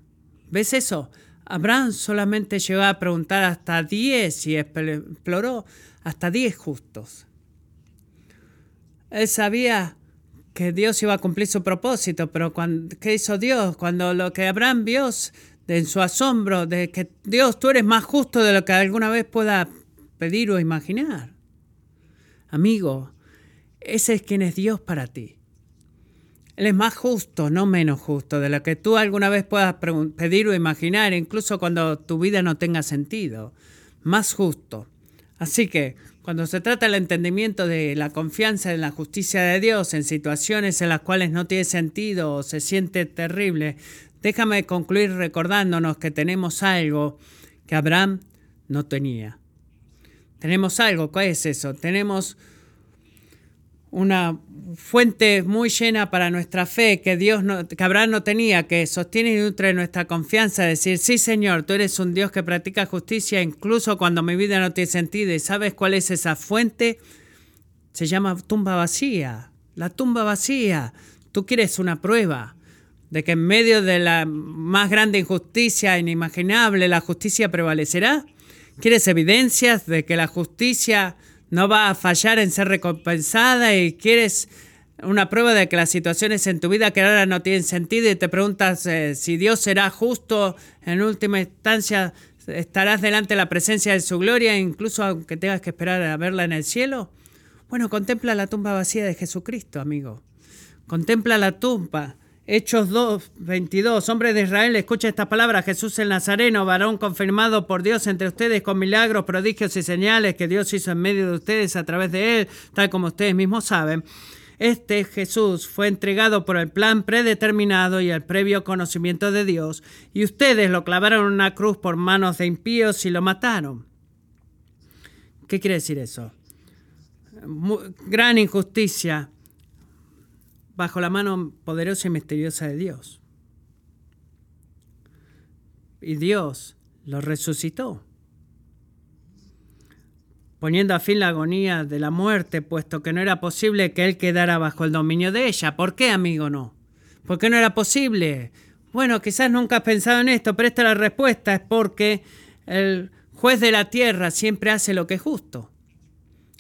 ¿Ves eso? Abraham solamente llegó a preguntar hasta 10 y exploró hasta 10 justos. Él sabía que Dios iba a cumplir su propósito, pero cuando, ¿qué hizo Dios? Cuando lo que Abraham vio en su asombro de que Dios, tú eres más justo de lo que alguna vez pueda pedir o imaginar. Amigo, ese es quien es Dios para ti. Él es más justo, no menos justo, de lo que tú alguna vez puedas pedir o imaginar, incluso cuando tu vida no tenga sentido. Más justo. Así que, cuando se trata del entendimiento de la confianza en la justicia de Dios en situaciones en las cuales no tiene sentido o se siente terrible, déjame concluir recordándonos que tenemos algo que Abraham no tenía. Tenemos algo, ¿cuál es eso? Tenemos una fuente muy llena para nuestra fe que Dios no, que Abraham no tenía, que sostiene y nutre nuestra confianza, decir, sí Señor, tú eres un Dios que practica justicia incluso cuando mi vida no tiene sentido. ¿Y sabes cuál es esa fuente? Se llama tumba vacía. la tumba vacía. Tú quieres una prueba de que en medio de la más grande injusticia inimaginable la justicia prevalecerá. ¿Quieres evidencias de que la justicia no va a fallar en ser recompensada y quieres una prueba de que las situaciones en tu vida que ahora no tienen sentido y te preguntas eh, si Dios será justo en última instancia estarás delante de la presencia de su gloria incluso aunque tengas que esperar a verla en el cielo bueno contempla la tumba vacía de Jesucristo amigo. Contempla la tumba Hechos 2, 22. Hombre de Israel, escucha esta palabra. Jesús el Nazareno, varón confirmado por Dios entre ustedes con milagros, prodigios y señales que Dios hizo en medio de ustedes a través de él, tal como ustedes mismos saben. Este Jesús fue entregado por el plan predeterminado y el previo conocimiento de Dios, y ustedes lo clavaron en una cruz por manos de impíos y lo mataron. ¿Qué quiere decir eso? gran injusticia bajo la mano poderosa y misteriosa de Dios. Y Dios lo resucitó, poniendo a fin la agonía de la muerte, puesto que no era posible que Él quedara bajo el dominio de ella. ¿Por qué, amigo, no? ¿Por qué no era posible? Bueno, quizás nunca has pensado en esto, pero esta es la respuesta, es porque el juez de la tierra siempre hace lo que es justo.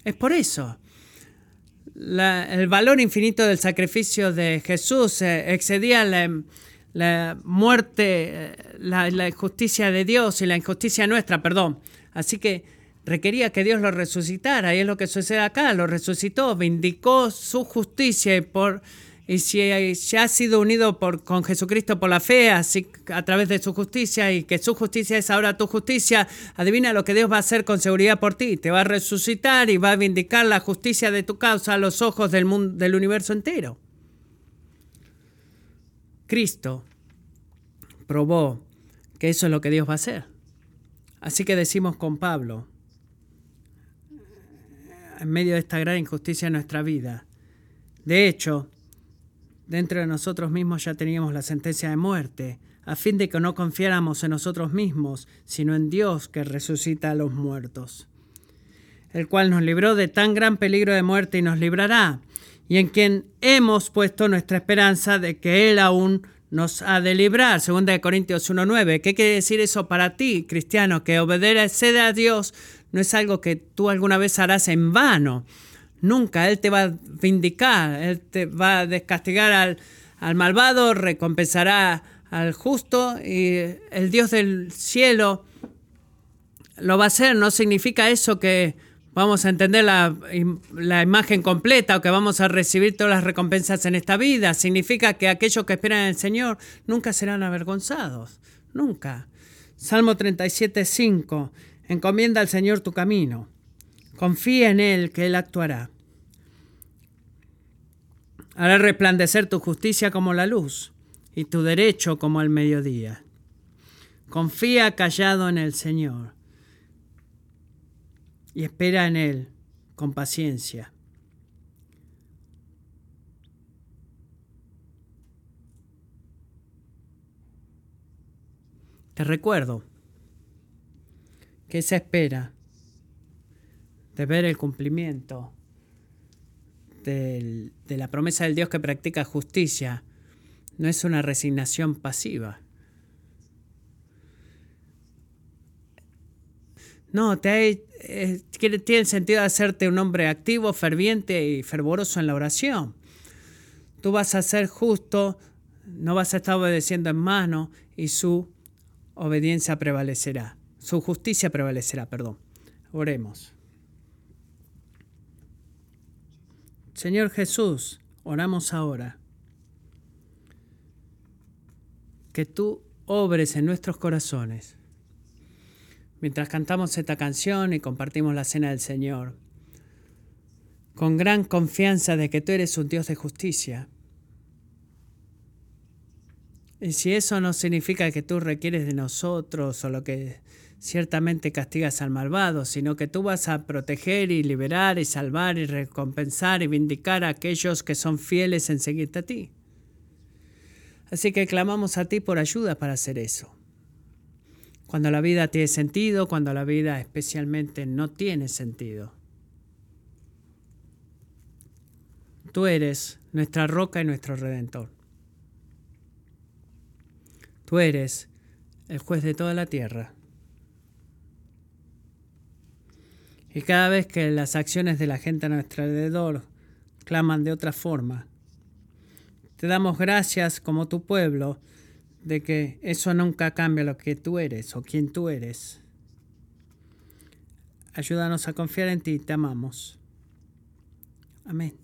Es por eso el valor infinito del sacrificio de Jesús eh, excedía la, muerte, eh, la, la, injusticia de Dios y la injusticia nuestra, perdón. Así que requería que Dios lo resucitara y es lo que sucede acá, lo resucitó, vindicó su justicia y por y si ya ha sido unido por, con Jesucristo por la fe, así a través de su justicia, y que su justicia es ahora tu justicia, adivina lo que Dios va a hacer con seguridad por ti. Te va a resucitar y va a vindicar la justicia de tu causa a los ojos del, mundo, del universo entero. Cristo probó que eso es lo que Dios va a hacer. Así que decimos con Pablo, en medio de esta gran injusticia en nuestra vida, de hecho, Dentro de nosotros mismos ya teníamos la sentencia de muerte, a fin de que no confiáramos en nosotros mismos, sino en Dios que resucita a los muertos, el cual nos libró de tan gran peligro de muerte y nos librará, y en quien hemos puesto nuestra esperanza de que Él aún nos ha de librar. Segunda de Corintios 1.9. ¿Qué quiere decir eso para ti, cristiano? Que obedecer a Dios no es algo que tú alguna vez harás en vano Nunca. Él te va a vindicar, Él te va a descastigar al, al malvado, recompensará al justo y el Dios del cielo lo va a hacer. No significa eso que vamos a entender la, la, imagen completa o que vamos a recibir todas las recompensas en esta vida. Significa que aquellos que esperan en el Señor nunca serán avergonzados. Nunca. Salmo 37, 5. Encomienda al Señor tu camino. Confía en Él que Él actuará. Hará resplandecer tu justicia como la luz y tu derecho como el mediodía. Confía callado en el Señor y espera en Él con paciencia. Te recuerdo que esa espera de ver el cumplimiento de la promesa del Dios que practica justicia no es una resignación pasiva. No, te eh, tiene sentido hacerte un hombre activo, ferviente y fervoroso en la oración. Tú vas a ser justo, no vas a estar obedeciendo en mano y su obediencia prevalecerá. Su justicia prevalecerá, perdón. Oremos. Señor Jesús, oramos ahora. Que tú obres en nuestros corazones. Mientras cantamos esta canción y compartimos la cena del Señor, con gran confianza de que tú eres un Dios de justicia. Y si eso no significa que tú requieres de nosotros o lo que ciertamente castigas al malvado, sino que tú vas a proteger y liberar y salvar y recompensar y vindicar a aquellos que son fieles en seguirte a ti. Así que clamamos a ti por ayuda para hacer eso. Cuando la vida tiene sentido, cuando la vida especialmente no tiene sentido. Tú eres nuestra roca y nuestro redentor. Tú eres el juez de toda la tierra. Y cada vez que las acciones de la gente a nuestro alrededor claman de otra forma, te damos gracias como tu pueblo de que eso nunca cambia lo que tú eres o quién tú eres. Ayúdanos a confiar en ti, te amamos. Amén.